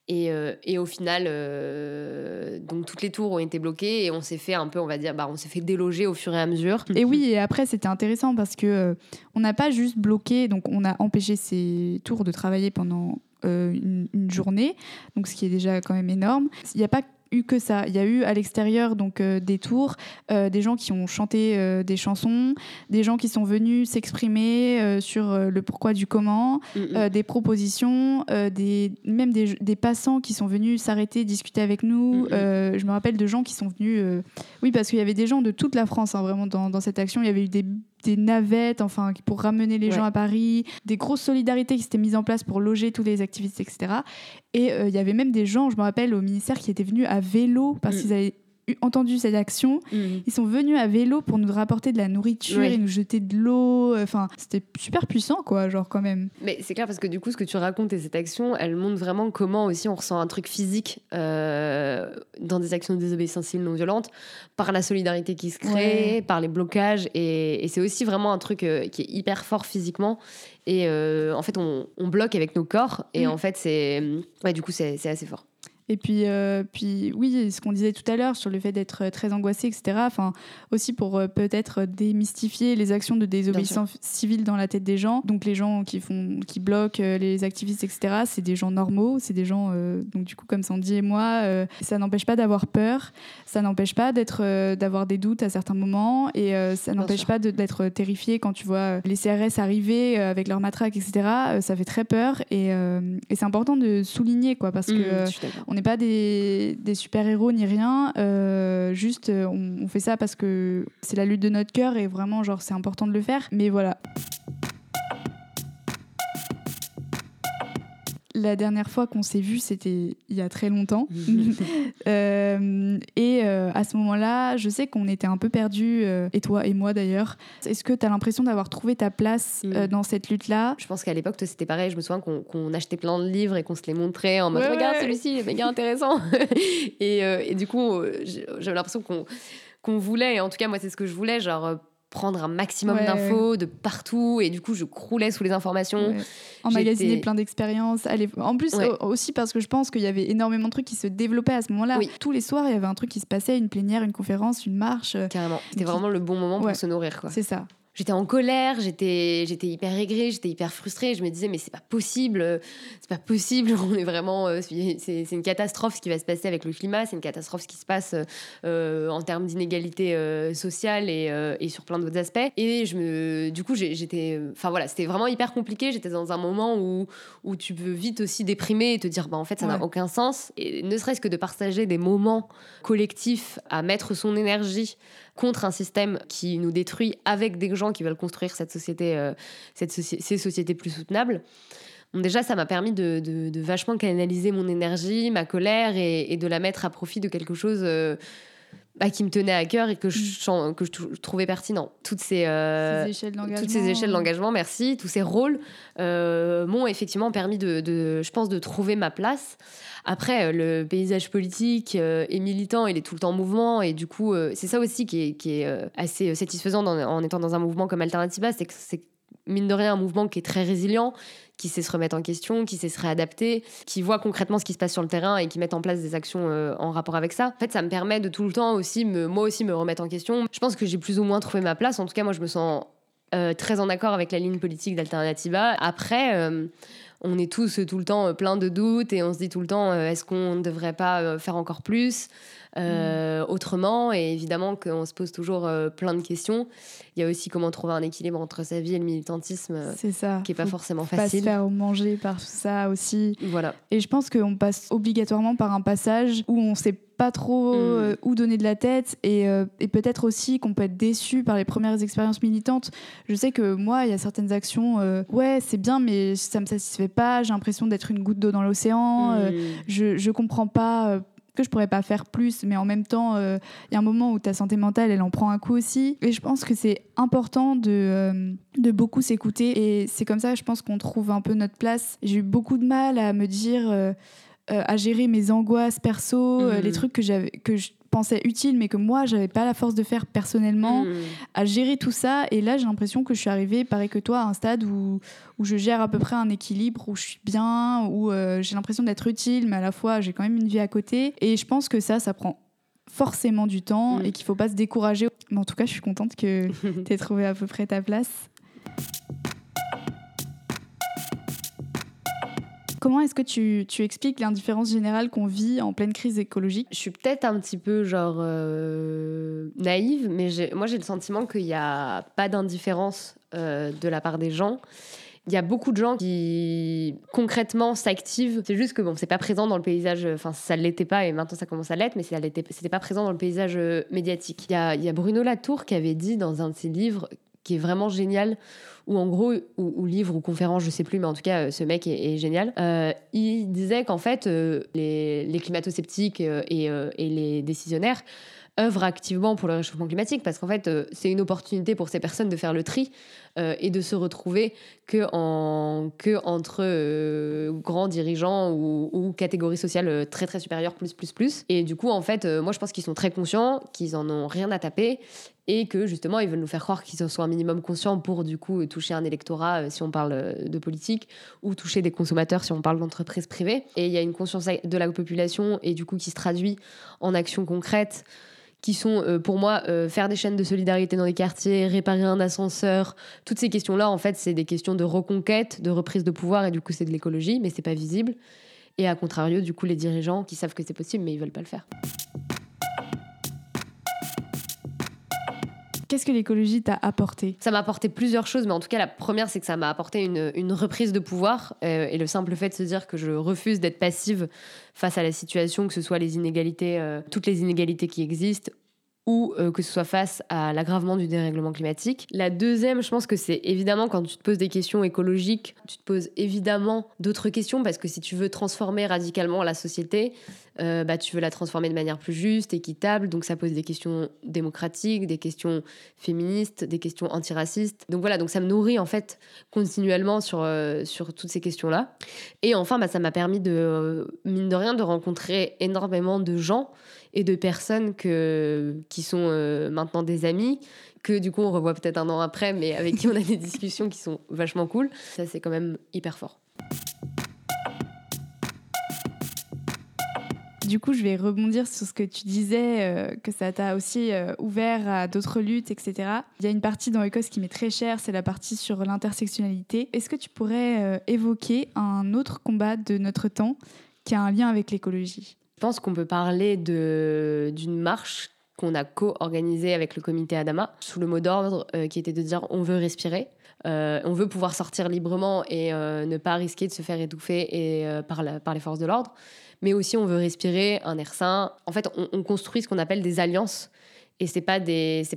et, euh, et, au final, euh, donc toutes les tours ont été bloquées et on s'est fait un peu, on va dire, bah, on s'est fait déloger au fur et à mesure. Et oui, et après c'était intéressant parce que euh, on n'a pas juste bloqué, donc on a empêché ces tours de travailler pendant une, une, journée, donc ce qui est déjà quand même énorme. Il n'y a pas eu que ça. Il y a eu à l'extérieur donc euh, des tours, euh, des gens qui ont chanté euh, des chansons, des gens qui sont venus s'exprimer sur le pourquoi du comment, mm, mm. des propositions, des, même des, des, passants qui sont venus s'arrêter, discuter avec nous. Je me rappelle de gens qui sont venus, oui parce qu'il y avait des gens de toute la France hein, vraiment dans, dans cette action. Il y avait eu des des navettes, enfin, pour ramener les gens à Paris, des grosses solidarités qui s'étaient mises en place pour loger tous les activistes, etc. Et euh, il y avait même des gens, je me rappelle, au ministère qui étaient venus à vélo parce mm. qu'ils avaient entendu cette action. Mm. Ils sont venus à vélo pour nous rapporter de la nourriture et nous jeter de l'eau. Enfin, c'était super puissant, quoi, genre quand même. Mais c'est clair parce que du coup, ce que tu racontes et cette action, elle montre vraiment comment aussi on ressent un truc physique euh, dans des actions de désobéissance civile non violente par la solidarité qui se crée, par les blocages. Et, c'est aussi vraiment un truc euh, qui est hyper fort physiquement. Et euh, en fait, on, bloque avec nos corps. Et mm. en fait, c'est. Ouais, du coup, c'est assez fort. Et puis, euh, puis oui, ce qu'on disait tout à l'heure sur le fait d'être très angoissé, etc. Enfin, aussi pour euh, peut-être démystifier les actions de désobéissance civile dans la tête des gens. Donc les gens qui font, qui bloquent euh, les activistes, etc. C'est des gens normaux, c'est des gens. donc du coup, comme Sandy et moi, ça n'empêche pas d'avoir peur, ça n'empêche pas d'être, d'avoir des doutes à certains moments, et ça n'empêche pas d'être terrifié quand tu vois les CRS arriver avec leurs matraques, etc. ça fait très peur, et, et c'est important de souligner quoi, parce mmh, que on est pas des, super-héros ni rien. Euh, juste, on, on, fait ça parce que c'est la lutte de notre cœur et vraiment, genre, c'est important de le faire. Mais voilà. La dernière fois qu'on s'est vu, c'était il y a très longtemps. Euh, et euh, à ce moment-là, je sais qu'on était un peu perdus, euh, et toi et moi d'ailleurs. Est-ce que tu as l'impression d'avoir trouvé ta place mm. dans cette lutte-là? Je pense qu'à l'époque, c'était pareil. Je me souviens qu'on achetait plein de livres et qu'on se les montrait en mode Regarde celui-ci, il est méga intéressant. et, et, du coup, j'avais l'impression qu'on qu'on voulait, en tout cas, moi, c'est ce que je voulais, genre prendre un maximum d'infos de partout et du coup je croulais sous les informations. Ouais. Emmagasiner plein d'expériences. En plus aussi parce que je pense qu'il y avait énormément de trucs qui se développaient à ce moment-là. Tous les soirs il y avait un truc qui se passait, une plénière, une conférence, une marche. Carrément. C'était vraiment le bon moment pour se nourrir. C'est ça j'étais en colère, j'étais j'étais hyper aigrie, j'étais hyper frustrée. Je me disais mais c'est pas possible, c'est pas possible. On est vraiment euh, c'est une catastrophe ce qui va se passer avec le climat, c'est une catastrophe ce qui se passe euh, en termes d'inégalité euh, sociale et, et, sur plein d'autres aspects. Et je me du coup j'étais enfin voilà c'était vraiment hyper compliqué. J'étais dans un moment où où tu peux vite aussi déprimer et te dire bah en fait ça n'a aucun sens. Et ne serait-ce que de partager des moments collectifs à mettre son énergie contre un système qui nous détruit avec des gens qui veulent construire cette société, euh, cette ces sociétés plus soutenables. déjà, ça m'a permis de, vachement canaliser mon énergie, ma colère et, de la mettre à profit de quelque chose euh, bah, qui me tenait à cœur et que je, mm. que je trouvais pertinent. Toutes ces, euh, toutes ces échelles d'engagement, merci, tous ces rôles m'ont effectivement permis de, je pense, de trouver ma place. Après, euh, le paysage politique euh, et militant, il est tout le temps en mouvement. Et du coup, euh, c'est ça aussi qui est, assez satisfaisant en étant dans un mouvement comme Alternativa, c'est que c'est mine de rien un mouvement qui est très résilient, qui sait se remettre en question, qui sait se réadapter, qui voit concrètement ce qui se passe sur le terrain et qui met en place des actions en rapport avec ça. En fait, ça me permet de tout le temps aussi, moi aussi, me remettre en question. Je pense que j'ai plus ou moins trouvé ma place. En tout cas, moi, je me sens très en accord avec la ligne politique d'Alternativa. Après, on est tous tout le temps euh, plein de doutes et on se dit tout le temps euh, est-ce qu'on ne devrait pas euh, faire encore plus? Euh, autrement. Et évidemment qu'on se pose toujours euh, plein de questions. Il y a aussi comment trouver un équilibre entre sa vie et le militantisme, c'est ça. qui n'est pas forcément Pas facile. se faire manger par tout ça aussi. Voilà. Et je pense qu'on passe obligatoirement par un passage où on sait pas trop Mm. euh, où donner de la tête et, euh, et peut-être aussi qu'on peut être déçu par les premières expériences militantes. Je sais que moi, il y a certaines actions, euh, ouais, c'est bien, mais ça me satisfait pas. J'ai l'impression d'être une goutte d'eau dans l'océan. euh, Mm. je, je comprends pas euh, que je pourrais pas faire plus, mais en même temps, euh, il y a un moment où ta santé mentale, elle en prend un coup aussi. Et je pense que c'est important de, euh, de beaucoup s'écouter. Et c'est comme ça, je pense qu'on trouve un peu notre place. J'ai eu beaucoup de mal à me dire, euh, à gérer mes angoisses perso, les trucs que, j'avais, que je pensais utiles, mais que moi, j'avais pas la force de faire personnellement Mm. à gérer tout ça. Et là, j'ai l'impression que je suis arrivée, pareil que toi, à un stade où, où je gère à peu près un équilibre, où je suis bien, où euh, j'ai l'impression d'être utile, mais à la fois, j'ai quand même une vie à côté. Et je pense que ça, ça prend forcément du temps Mm. et qu'il faut pas se décourager. Mais en tout cas, je suis contente que tu aies trouvé à peu près ta place. Comment est-ce que tu, tu expliques l'indifférence générale qu'on vit en pleine crise écologique? Je suis peut-être un petit peu genre euh, naïve, mais moi j'ai le sentiment qu'il n'y a pas d'indifférence euh, de la part des gens. Il y a beaucoup de gens qui concrètement s'activent. C'est juste que bon, c'est pas présent dans le paysage. Enfin, ça l'était pas et maintenant ça commence à l'être, mais c'était pas présent dans le paysage euh, médiatique. Il y a, il y a Bruno Latour qui avait dit dans un de ses livres qui est vraiment génial, où en gros, ou, livre ou conférence, je sais plus, mais en tout cas, euh, ce mec est, génial. Euh, il disait qu'en fait, euh, les, les climato-sceptiques et, et les décisionnaires œuvrent activement pour le réchauffement climatique parce qu'en fait, c'est une opportunité pour ces personnes de faire le tri et de se retrouver que, en, que entre grands dirigeants ou, ou catégories sociales très très supérieures, plus plus plus. Et du coup, en fait, moi je pense qu'ils sont très conscients, qu'ils en ont rien à taper et que justement ils veulent nous faire croire qu'ils en sont un minimum conscients pour du coup toucher un électorat euh, si on parle euh, de politique ou toucher des consommateurs si on parle d'entreprises privées. Et il y a une conscience de la population et du coup qui se traduit en actions concrètes qui sont euh, pour moi faire des chaînes de solidarité dans les quartiers, réparer un ascenseur, toutes ces questions-là en fait c'est des questions de reconquête, de reprise de pouvoir et du coup c'est de l'écologie mais c'est pas visible. Et à contrario du coup les dirigeants qui savent que c'est possible mais ils veulent pas le faire. Qu'est-ce que l'écologie t'a apporté? Ça m'a apporté plusieurs choses, mais en tout cas, la première, c'est que ça m'a apporté une, une reprise de pouvoir. euh, et le simple fait de se dire que je refuse d'être passive face à la situation, que ce soit les inégalités, euh, toutes les inégalités qui existent, ou euh, que ce soit face à l'aggravement du dérèglement climatique. La deuxième, je pense que c'est évidemment quand tu te poses des questions écologiques, tu te poses évidemment d'autres questions, parce que si tu veux transformer radicalement la société, euh, bah, tu veux la transformer de manière plus juste, équitable, donc ça pose des questions démocratiques, des questions féministes, des questions antiracistes. Donc voilà, donc ça me nourrit en fait continuellement sur, euh, sur toutes ces questions-là. Et enfin, bah, ça m'a permis de, mine de rien, de rencontrer énormément de gens et de personnes que, qui sont euh, maintenant des amis, que du coup on revoit peut-être un an après, mais avec qui on a des discussions qui sont vachement cool. Ça, c'est quand même hyper fort. Du coup, je vais rebondir sur ce que tu disais, euh, que ça t'a aussi euh, ouvert à d'autres luttes, etc. Il y a une partie dans Ecos qui m'est très chère, c'est la partie sur l'intersectionnalité. Est-ce que tu pourrais évoquer un autre combat de notre temps qui a un lien avec l'écologie? Pense qu'on peut parler d'une marche qu'on a co-organisée avec le comité Adama, sous le mot d'ordre euh, qui était de dire on veut respirer. Euh, on veut pouvoir sortir librement et euh, ne pas risquer de se faire étouffer et, par, la- par les forces de l'ordre. Mais aussi, on veut respirer un air sain. En fait, on, on construit ce qu'on appelle des alliances. Et c'est pas pas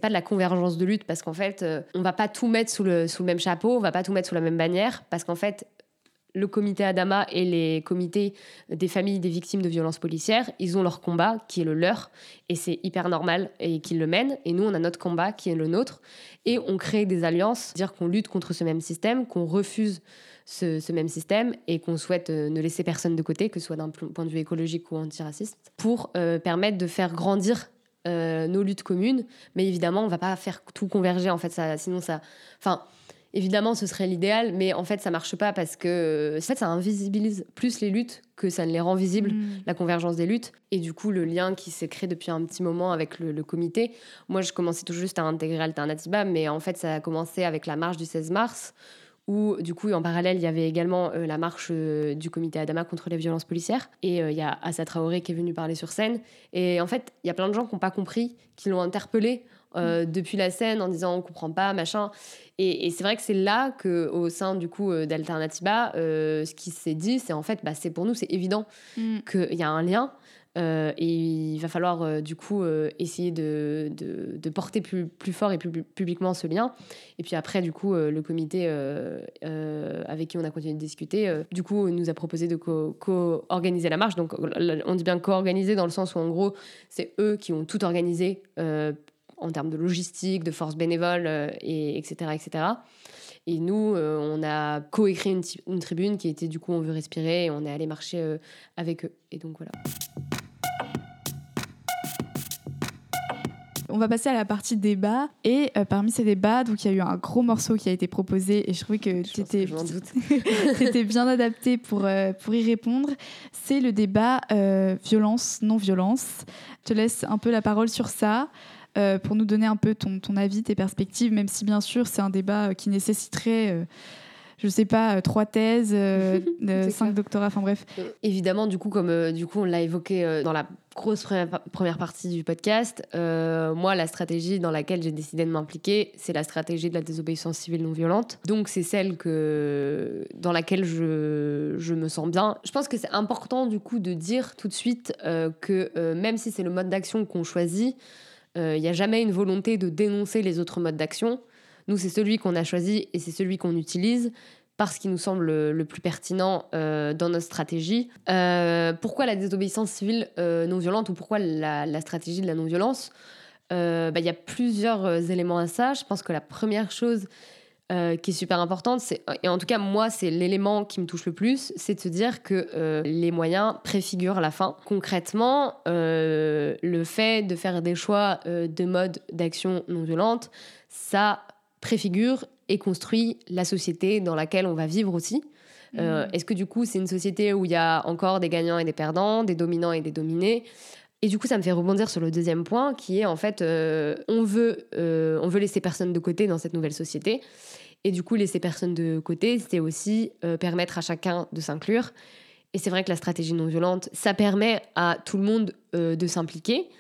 de la convergence de lutte parce qu'en fait, on va pas tout mettre sous le, sous le même chapeau, on va pas tout mettre sous la même bannière parce qu'en fait, le comité Adama et les comités des familles des victimes de violences policières, ils ont leur combat qui est le leur et c'est hyper normal et qu'ils le mènent. Et nous, on a notre combat qui est le nôtre et on crée des alliances, dire qu'on lutte contre ce même système, qu'on refuse ce, même système et qu'on souhaite euh, ne laisser personne de côté, que ce soit d'un point de vue écologique ou antiraciste, pour euh, permettre de faire grandir euh, nos luttes communes. Mais évidemment, on va pas faire tout converger. En fait, sinon ça, enfin. Évidemment, ce serait l'idéal, mais en fait, ça marche pas parce que euh, en fait, ça invisibilise plus les luttes que ça ne les rend visibles Mm. la convergence des luttes et du coup le lien qui s'est créé depuis un petit moment avec le, le comité. Moi, je commençais tout juste à intégrer Alternativa, mais en fait, ça a commencé avec la marche du 16 mars où du coup en parallèle il y avait également euh, la marche euh, du comité Adama contre les violences policières et euh, il y a Assa Traoré qui est venu parler sur scène et en fait il y a plein de gens qui n'ont pas compris qui l'ont interpellé mm. depuis la scène en disant on comprend pas machin et, c'est vrai que c'est là que au sein du coup d'Alternativa ce qui s'est dit c'est en fait bah, c'est pour nous c'est évident mm. qu'il y a un lien euh, et il va falloir euh, du coup euh, essayer de, de, porter plus, plus, fort et plus publiquement ce lien. Et puis après, du coup, le comité avec qui on a continué de discuter, du coup, nous a proposé de co-organiser la marche. Donc on dit bien co-organiser dans le sens où en gros, c'est eux qui ont tout organisé en termes de logistique, de force bénévole, et, etc., etc. Et nous, on a co-écrit une, une, tribune qui était du coup On veut respirer et on est allé marcher avec eux. Et donc voilà. On va passer à la partie débat. Et euh, parmi ces débats, donc il y a eu un gros morceau qui a été proposé et je trouvais que tu étais, bien adapté pour, euh, pour y répondre. C'est le débat euh, violence, non-violence. Je te laisse un peu la parole sur ça. Pour nous donner un peu ton, ton, avis, tes perspectives, même si bien sûr c'est un débat qui nécessiterait je sais pas, trois thèses, cinq doctorats, enfin bref. Évidemment, du coup, comme du coup on l'a évoqué dans la grosse première partie du podcast, euh, moi, la stratégie dans laquelle j'ai décidé de m'impliquer, c'est la stratégie de la désobéissance civile non violente. Donc, c'est celle que, dans laquelle je, je, me sens bien. Je pense que c'est important, du coup, de dire tout de suite euh, que euh, même si c'est le mode d'action qu'on choisit, il n'y a jamais une volonté de dénoncer les autres modes d'action. Nous, c'est celui qu'on a choisi et c'est celui qu'on utilise parce qu'il nous semble le plus pertinent euh, dans notre stratégie. Euh, pourquoi la désobéissance civile euh, non violente ou pourquoi la, stratégie de la non-violence? Bah, Il y a plusieurs éléments à ça. Je pense que la première chose qui est super importante, c'est, et en tout cas moi c'est l'élément qui me touche le plus, c'est de se dire que les moyens préfigurent la fin. Concrètement, le fait de faire des choix de mode d'action non violente, ça préfigure et construit la société dans laquelle on va vivre aussi. Euh, mm. Est-ce que du coup, c'est une société où il y a encore des gagnants et des perdants, des dominants et des dominés? Et du coup, ça me fait rebondir sur le deuxième point, qui est en fait, euh, on, veut, euh, on veut laisser personne de côté dans cette nouvelle société. Et du coup, laisser personne de côté, c'est aussi permettre à chacun de s'inclure. Et c'est vrai que la stratégie non violente, ça permet à tout le monde de s'impliquer.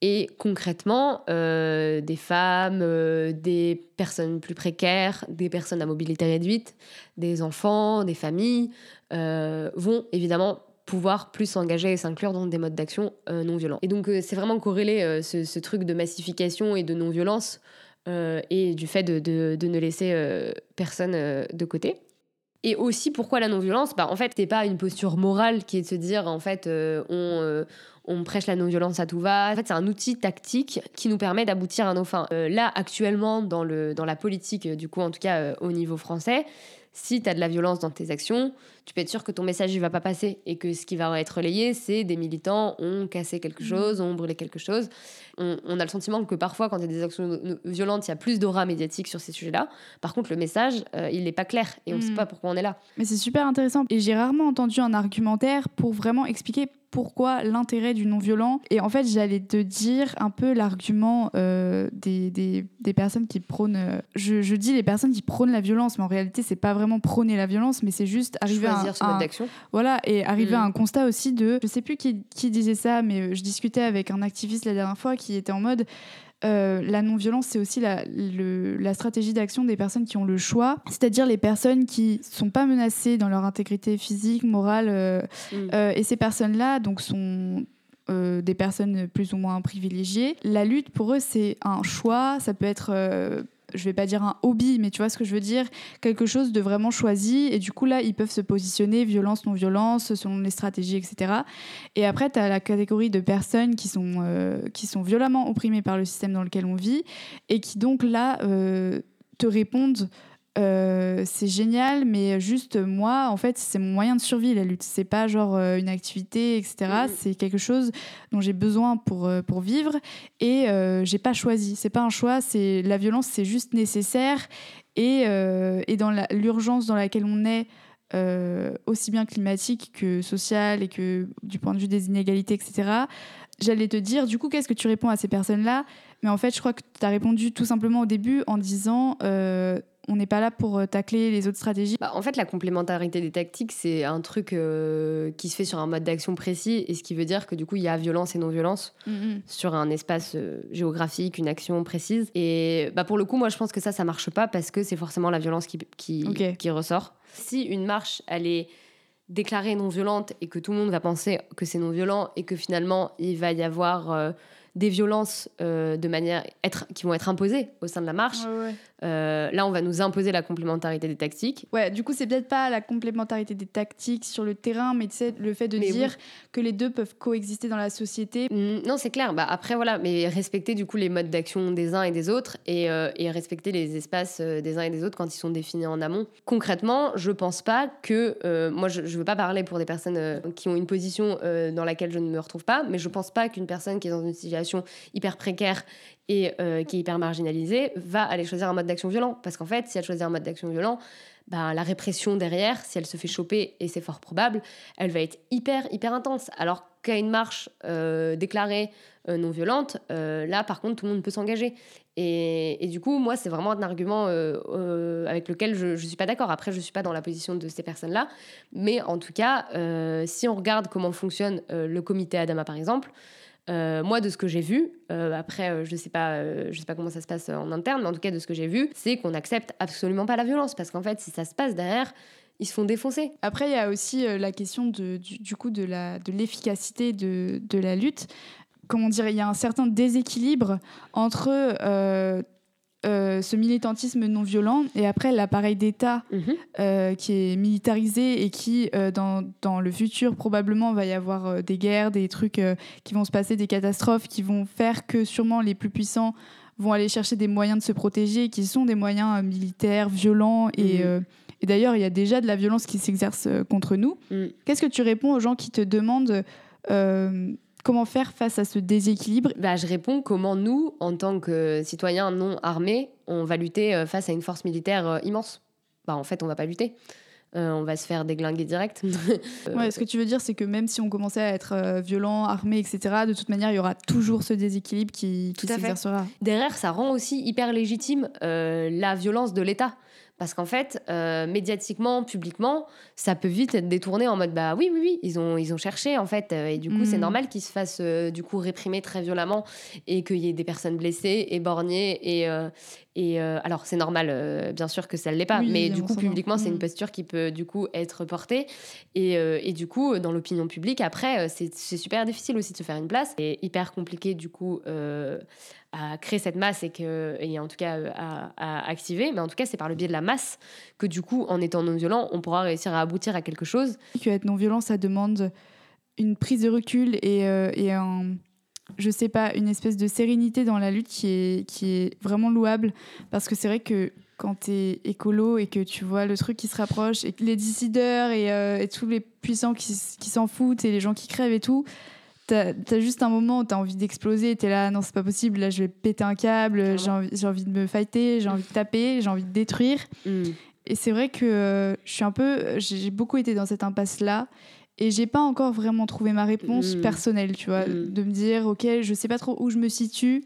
Et concrètement, euh, des femmes, euh, des personnes plus précaires, des personnes à mobilité réduite, des enfants, des familles euh, vont évidemment pouvoir plus s'engager et s'inclure dans des modes d'action non violents. Et donc c'est vraiment corrélé ce, truc de massification et de non-violence et du fait de, ne laisser personne de côté. Et aussi, pourquoi la non-violence? Bah, En fait, c'est pas une posture morale qui est de se dire, en fait, on, prêche la non-violence à tout va. En fait, c'est un outil tactique qui nous permet d'aboutir à nos fins. Euh, là, actuellement, dans, le, dans la politique, euh, du coup, en tout cas euh, au niveau français, si tu as de la violence dans tes actions, tu peux être sûr que ton message ne va pas passer et que ce qui va être relayé, c'est des militants ont cassé quelque mmh. chose, ont brûlé quelque chose. On, a le sentiment que parfois, quand il y a des actions violentes, il y a plus d'aura médiatique sur ces sujets-là. Par contre, le message, il n'est pas clair et on ne sait mmh. pas pourquoi on est là. Mais c'est super intéressant. Et j'ai rarement entendu un argumentaire pour vraiment expliquer pourquoi l'intérêt du non-violent. Et en fait, j'allais te dire un peu l'argument euh, des, des, des, personnes qui prônent. Euh, je, je, dis les personnes qui prônent la violence, mais en réalité, c'est pas vraiment prôner la violence, mais c'est juste arriver à. un, mode d'action. Voilà, et arriver à mm. un constat aussi de. Je sais plus qui, qui disait ça, mais je discutais avec un activiste la dernière fois qui était en mode. Euh, la non-violence, c'est aussi la, la stratégie d'action des personnes qui ont le choix, c'est-à-dire les personnes qui sont pas menacées dans leur intégrité physique, morale. Euh, mm. euh, et ces personnes-là, donc, sont des personnes plus ou moins privilégiées. La lutte, pour eux, c'est un choix. Ça peut être je vais pas dire un hobby, mais tu vois ce que je veux dire, quelque chose de vraiment choisi. Et du coup, là, ils peuvent se positionner violence, non-violence, selon les stratégies, etc. Et après, tu as la catégorie de personnes qui sont, euh, qui sont violemment opprimées par le système dans lequel on vit et qui donc là euh, te répondent euh, c'est génial, mais juste moi, en fait, c'est mon moyen de survie, la lutte. C'est pas genre euh, une activité, etc. Mm. C'est quelque chose dont j'ai besoin pour, euh, pour vivre et j'ai pas choisi. C'est pas un choix, c'est la violence, c'est juste nécessaire. Et, et dans l'urgence dans laquelle on est, aussi bien climatique que sociale et que du point de vue des inégalités, etc., j'allais te dire, du coup, qu'est-ce que tu réponds à ces personnes-là? Mais en fait, je crois que tu as répondu tout simplement au début en disant on n'est pas là pour tacler les autres stratégies bah, En fait, la complémentarité des tactiques, c'est un truc qui se fait sur un mode d'action précis, et ce qui veut dire que du coup, il y a violence et non-violence mm-hmm. sur un espace géographique, une action précise. Et bah, pour le coup, moi, je pense que ça, ça marche pas parce que c'est forcément la violence qui, qui, qui ressort. Si une marche, elle est déclarée non violente et que tout le monde va penser que c'est non violent et que finalement il va y avoir euh, des violences euh, de manière être, qui vont être imposées au sein de la marche. Euh, là, on va nous imposer la complémentarité des tactiques. Ouais, du coup, c'est peut-être pas la complémentarité des tactiques sur le terrain, mais le fait de dire que les deux peuvent coexister dans la société. Mmh, non, c'est clair. Bah, après, voilà, mais respecter du coup les modes d'action des uns et des autres et, euh, et respecter les espaces des uns et des autres quand ils sont définis en amont. Concrètement, je pense pas que. moi, je, je veux pas parler pour des personnes qui ont une position dans laquelle je ne me retrouve pas, mais je pense pas qu'une personne qui est dans une situation hyper précaire et euh, qui est hyper marginalisée, va aller choisir un mode d'action violent. Parce qu'en fait, si elle choisit un mode d'action violent, ben, la répression derrière, si elle se fait choper, et c'est fort probable, elle va être hyper, hyper intense. Alors qu'à une marche euh, déclarée euh, non violente, là, par contre, tout le monde peut s'engager. Et, et, du coup, moi, c'est vraiment un argument avec lequel je ne suis pas d'accord. Après, je ne suis pas dans la position de ces personnes-là. Mais en tout cas, si on regarde comment fonctionne le comité Adama, par exemple, euh, moi, de ce que j'ai vu, euh, après, euh, je sais pas, sais pas comment ça se passe en interne, mais en tout cas, de ce que j'ai vu, c'est qu'on n'accepte absolument pas la violence, parce qu'en fait, si ça se passe derrière, ils se font défoncer. Après, il y a aussi la question de, du, coup de l'efficacité de, de, la lutte. Comment dire, il y a un certain déséquilibre entre euh, ce militantisme non violent et après l'appareil d'État mhm. euh, qui est militarisé et qui, euh, dans, dans, le futur, probablement va y avoir des guerres, des trucs qui vont se passer, des catastrophes qui vont faire que sûrement les plus puissants vont aller chercher des moyens de se protéger, qui sont des moyens militaires, violents et. Mhm. et d'ailleurs, il y a déjà de la violence qui s'exerce contre nous. Mm. Qu'est-ce que tu réponds aux gens qui te demandent Comment faire face à ce déséquilibre? Bah, Je réponds comment nous, en tant que citoyens non armés, on va lutter euh, face à une force militaire euh, immense? Bah, en fait, on va pas lutter. Euh, on va se faire déglinguer direct. ouais, ce que tu veux dire, c'est que même si on commençait à être violent, armé, etc., de toute manière, il y aura toujours ce déséquilibre qui, qui s'exercera. Derrière, ça rend aussi hyper légitime la violence de l'État. Parce qu'en fait, euh, médiatiquement, publiquement, ça peut vite être détourné en mode bah oui, oui, oui, ils ont, ils ont cherché en fait. Euh, et du coup, c'est mm. normal qu'ils se fassent euh, du coup réprimer très violemment et qu'il y ait des personnes blessées, éborgnées. Et, et alors, c'est normal, bien sûr que ça ne l'est pas. mais du coup, publiquement, c'est une mm. posture qui peut du coup être portée. Et, et du coup, dans l'opinion publique, après, c'est super difficile aussi de se faire une place. C'est hyper compliqué du coup à créer cette masse et, que, et en tout cas euh, à, activer. Mais en tout cas, c'est par le biais de la masse que du coup, en étant non violent, on pourra réussir à aboutir à quelque chose. Que être non violent, ça demande une prise de recul et, euh, et un, je sais pas, une espèce de sérénité dans la lutte qui est, qui est vraiment louable. Parce que c'est vrai que quand tu es écolo et que tu vois le truc qui se rapproche et que les décideurs et, euh, et tous les puissants qui, qui s'en foutent et les gens qui crèvent et tout, t'as as juste un moment où t'as envie d'exploser, t'es là, non, c'est pas possible, là, je vais péter un câble, j'ai envie, envie, de me fighter, j'ai envie de taper, j'ai envie de détruire. Mm. Et c'est vrai que euh, je suis un peu, j'ai beaucoup été dans cette impasse-là. Et j'ai pas encore vraiment trouvé ma réponse mm. personnelle, tu vois, mm. de me dire, ok, je sais pas trop où je me situe.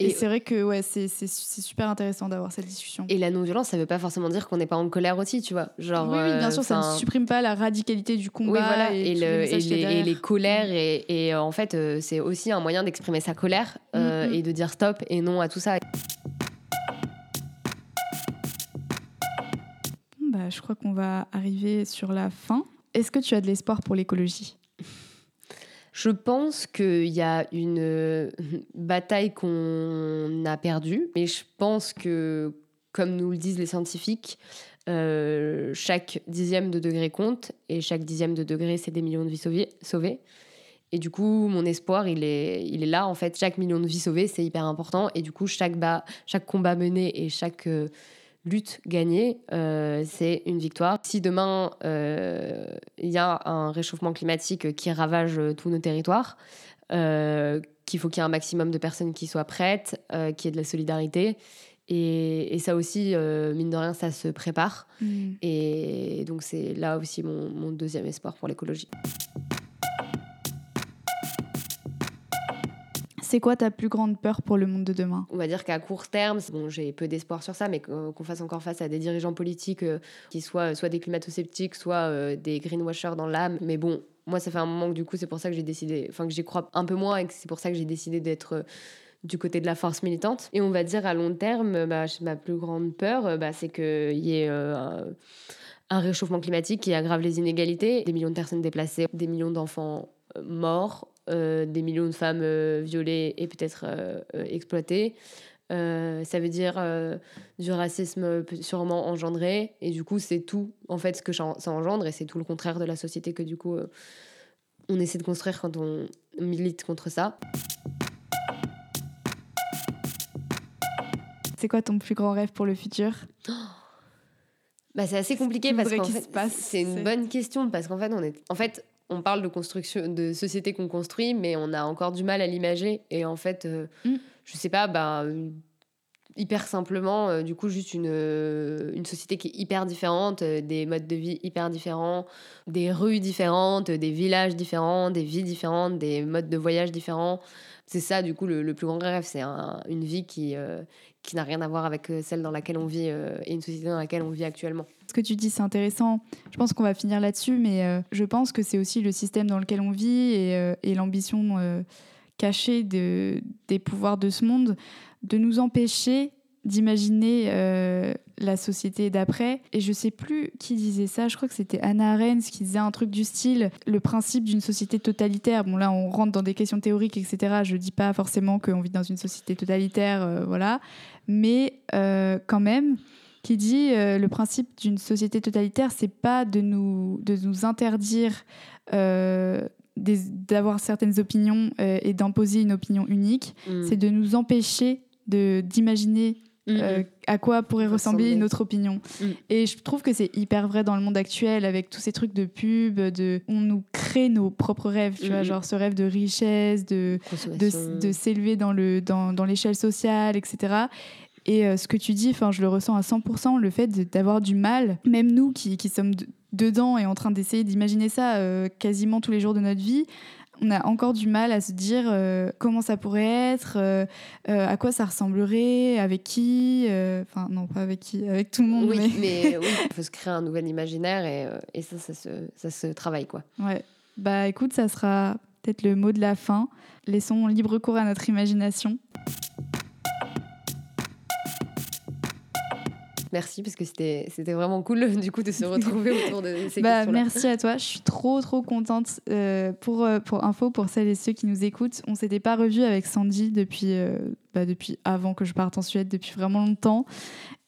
Et, c'est vrai que ouais, c'est super intéressant d'avoir cette discussion. Et la non-violence, ça veut pas forcément dire qu'on n'est pas en colère aussi, tu vois. Genre, oui, bien sûr, ça ne supprime pas la radicalité du combat. Oui, voilà. et, les, colères. Et, euh, en fait, euh, c'est aussi un moyen d'exprimer sa colère euh, mm, mm. et de dire stop et non à tout ça. Bah, je crois qu'on va arriver sur la fin. Est-ce que tu as de l'espoir pour l'écologie? Je pense qu'il y a une euh, bataille qu'on a perdue, mais je pense que, comme nous le disent les scientifiques, euh, chaque dixième de degré compte, et chaque dixième de degré, c'est des millions de vies sauvées. Et du coup, mon espoir, il est, il est là. En fait, chaque million de vies sauvées, c'est hyper important. Et du coup, chaque, chaque combat mené et chaque euh, lutte gagnée, euh, c'est une victoire. Si demain, euh, il y a un réchauffement climatique qui ravage tous nos territoires, euh, qu'il faut qu'il y ait un maximum de personnes qui soient prêtes, qu'il y ait de la solidarité. Et, ça aussi, mine de rien, ça se prépare. Mm. Et donc c'est là aussi mon deuxième espoir pour l'écologie. C'est quoi ta plus grande peur pour le monde de demain? On va dire qu'à court terme, bon, j'ai peu d'espoir sur ça, mais qu'on fasse encore face à des dirigeants politiques euh, qui soient soit des climato-sceptiques, soit euh, des greenwashers dans l'âme. Mais bon, moi, ça fait un moment que du coup, c'est pour ça que j'ai décidé, enfin que j'y crois un peu moins et que c'est pour ça que j'ai décidé d'être euh, du côté de la force militante. Et on va dire à long terme, bah, ma plus grande peur, bah, c'est qu'il y ait un réchauffement climatique qui aggrave les inégalités, des millions de personnes déplacées, des millions d'enfants morts, euh, des millions de femmes euh, violées et peut-être euh, exploitées. ça veut dire du racisme sûrement engendré. Et du coup, c'est tout, en fait, ce que ça engendre. Et c'est tout le contraire de la société que, du coup, on essaie de construire quand on milite contre ça. C'est quoi ton plus grand rêve pour le futur? Bah, C'est assez compliqué parce qu'en fait, c'est une bonne question parce qu'en fait, on est... En fait, on parle de construction, de société qu'on construit, mais on a encore du mal à l'imager. Et en fait, euh, mm. je sais pas, bah, hyper simplement, euh, du coup, juste une, euh, une société qui est hyper différente, des modes de vie hyper différents, des rues différentes, des villages différents, des vies différentes, des modes de voyage différents. C'est ça, du coup, le, plus grand rêve. C'est une vie qui, qui n'a rien à voir avec celle dans laquelle on vit et une société dans laquelle on vit actuellement. Ce que tu dis, c'est intéressant. Je pense qu'on va finir là-dessus, mais euh, je pense que c'est aussi le système dans lequel on vit et, euh, l'ambition euh, cachée de, des pouvoirs de ce monde de nous empêcher d'imaginer la société d'après. Et je sais plus qui disait ça, je crois que c'était Anna Arendt qui disait un truc du style le principe d'une société totalitaire. Bon, là, on rentre dans des questions théoriques, etc. Je dis pas forcément qu'on vit dans une société totalitaire, voilà. Mais quand même, qui dit euh, le principe d'une société totalitaire, c'est pas de nous, de nous interdire euh, d'avoir certaines opinions euh, et d'imposer une opinion unique, mm. c'est de nous empêcher d'imaginer mm, mm. à quoi pourrait ressembler, une autre opinion. Et je trouve que c'est hyper vrai dans le monde actuel avec tous ces trucs de pub, de on nous crée nos propres rêves, tu vois, genre ce rêve de richesse, de, de, de s'élever dans l'échelle dans, dans sociale, etc. Et euh, ce que tu dis, je le ressens à 100%, le fait d'avoir du mal, même nous qui, qui sommes dedans et en train d'essayer d'imaginer ça euh, quasiment tous les jours de notre vie, on a encore du mal à se dire euh, comment ça pourrait être, à quoi ça ressemblerait, avec qui, enfin non pas avec qui, avec tout le monde. Oui, mais, oui, il faut se créer un nouvel imaginaire et, et ça, ça se, ça se travaille quoi. Ouais, bah écoute, ça sera peut-être le mot de la fin. Laissons libre cours à notre imagination. Merci parce que c'était vraiment cool du coup de se retrouver autour de ces bah, questions. Merci à toi. Je suis trop trop contente. Euh, pour, euh, pour info, pour celles et ceux qui nous écoutent, on s'était pas revu avec Sandy depuis, euh, bah, depuis avant que je parte en Suède, depuis vraiment longtemps.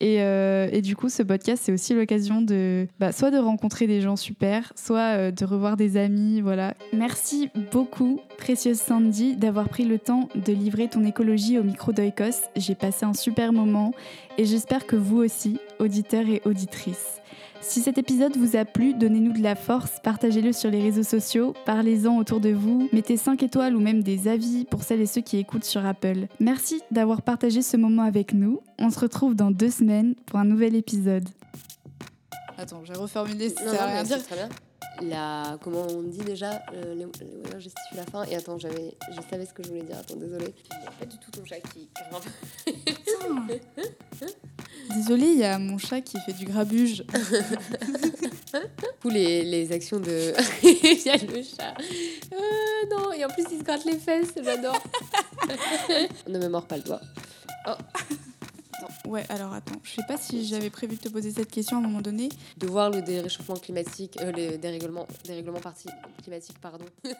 Et, et du coup, ce podcast, c'est aussi l'occasion de bah, soit de rencontrer des gens super, soit de revoir des amis. Voilà. Merci beaucoup, précieuse Sandy, d'avoir pris le temps de livrer ton écologie au micro d'Oikos. J'ai passé un super moment et j'espère que vous aussi, auditeurs et auditrices. Si cet épisode vous a plu, donnez-nous de la force, partagez-le sur les réseaux sociaux, parlez-en autour de vous, mettez 5 étoiles ou même des avis pour celles et ceux qui écoutent sur Apple. Merci d'avoir partagé ce moment avec nous. On se retrouve dans deux semaines pour un nouvel épisode. Attends, j'ai reformulé, ça rien dire. Très bien. La, comment on dit déjà euh, les, les la fin. Et attends, j'avais, je savais ce que je voulais dire. Attends, désolé. Pas du tout ton chat qui grimpe. Désolée, il y a mon chat qui fait du grabuge. Ou les, les actions de. Il y a le chat. Euh, non, et en plus il se gratte les fesses, j'adore. ne me mords pas le doigt. Oh. Ouais, alors attends, je sais pas si j'avais prévu de te poser cette question à un moment donné. De voir le déréchauffement climatique, euh, le dérèglement, dérèglement parti climatique, pardon.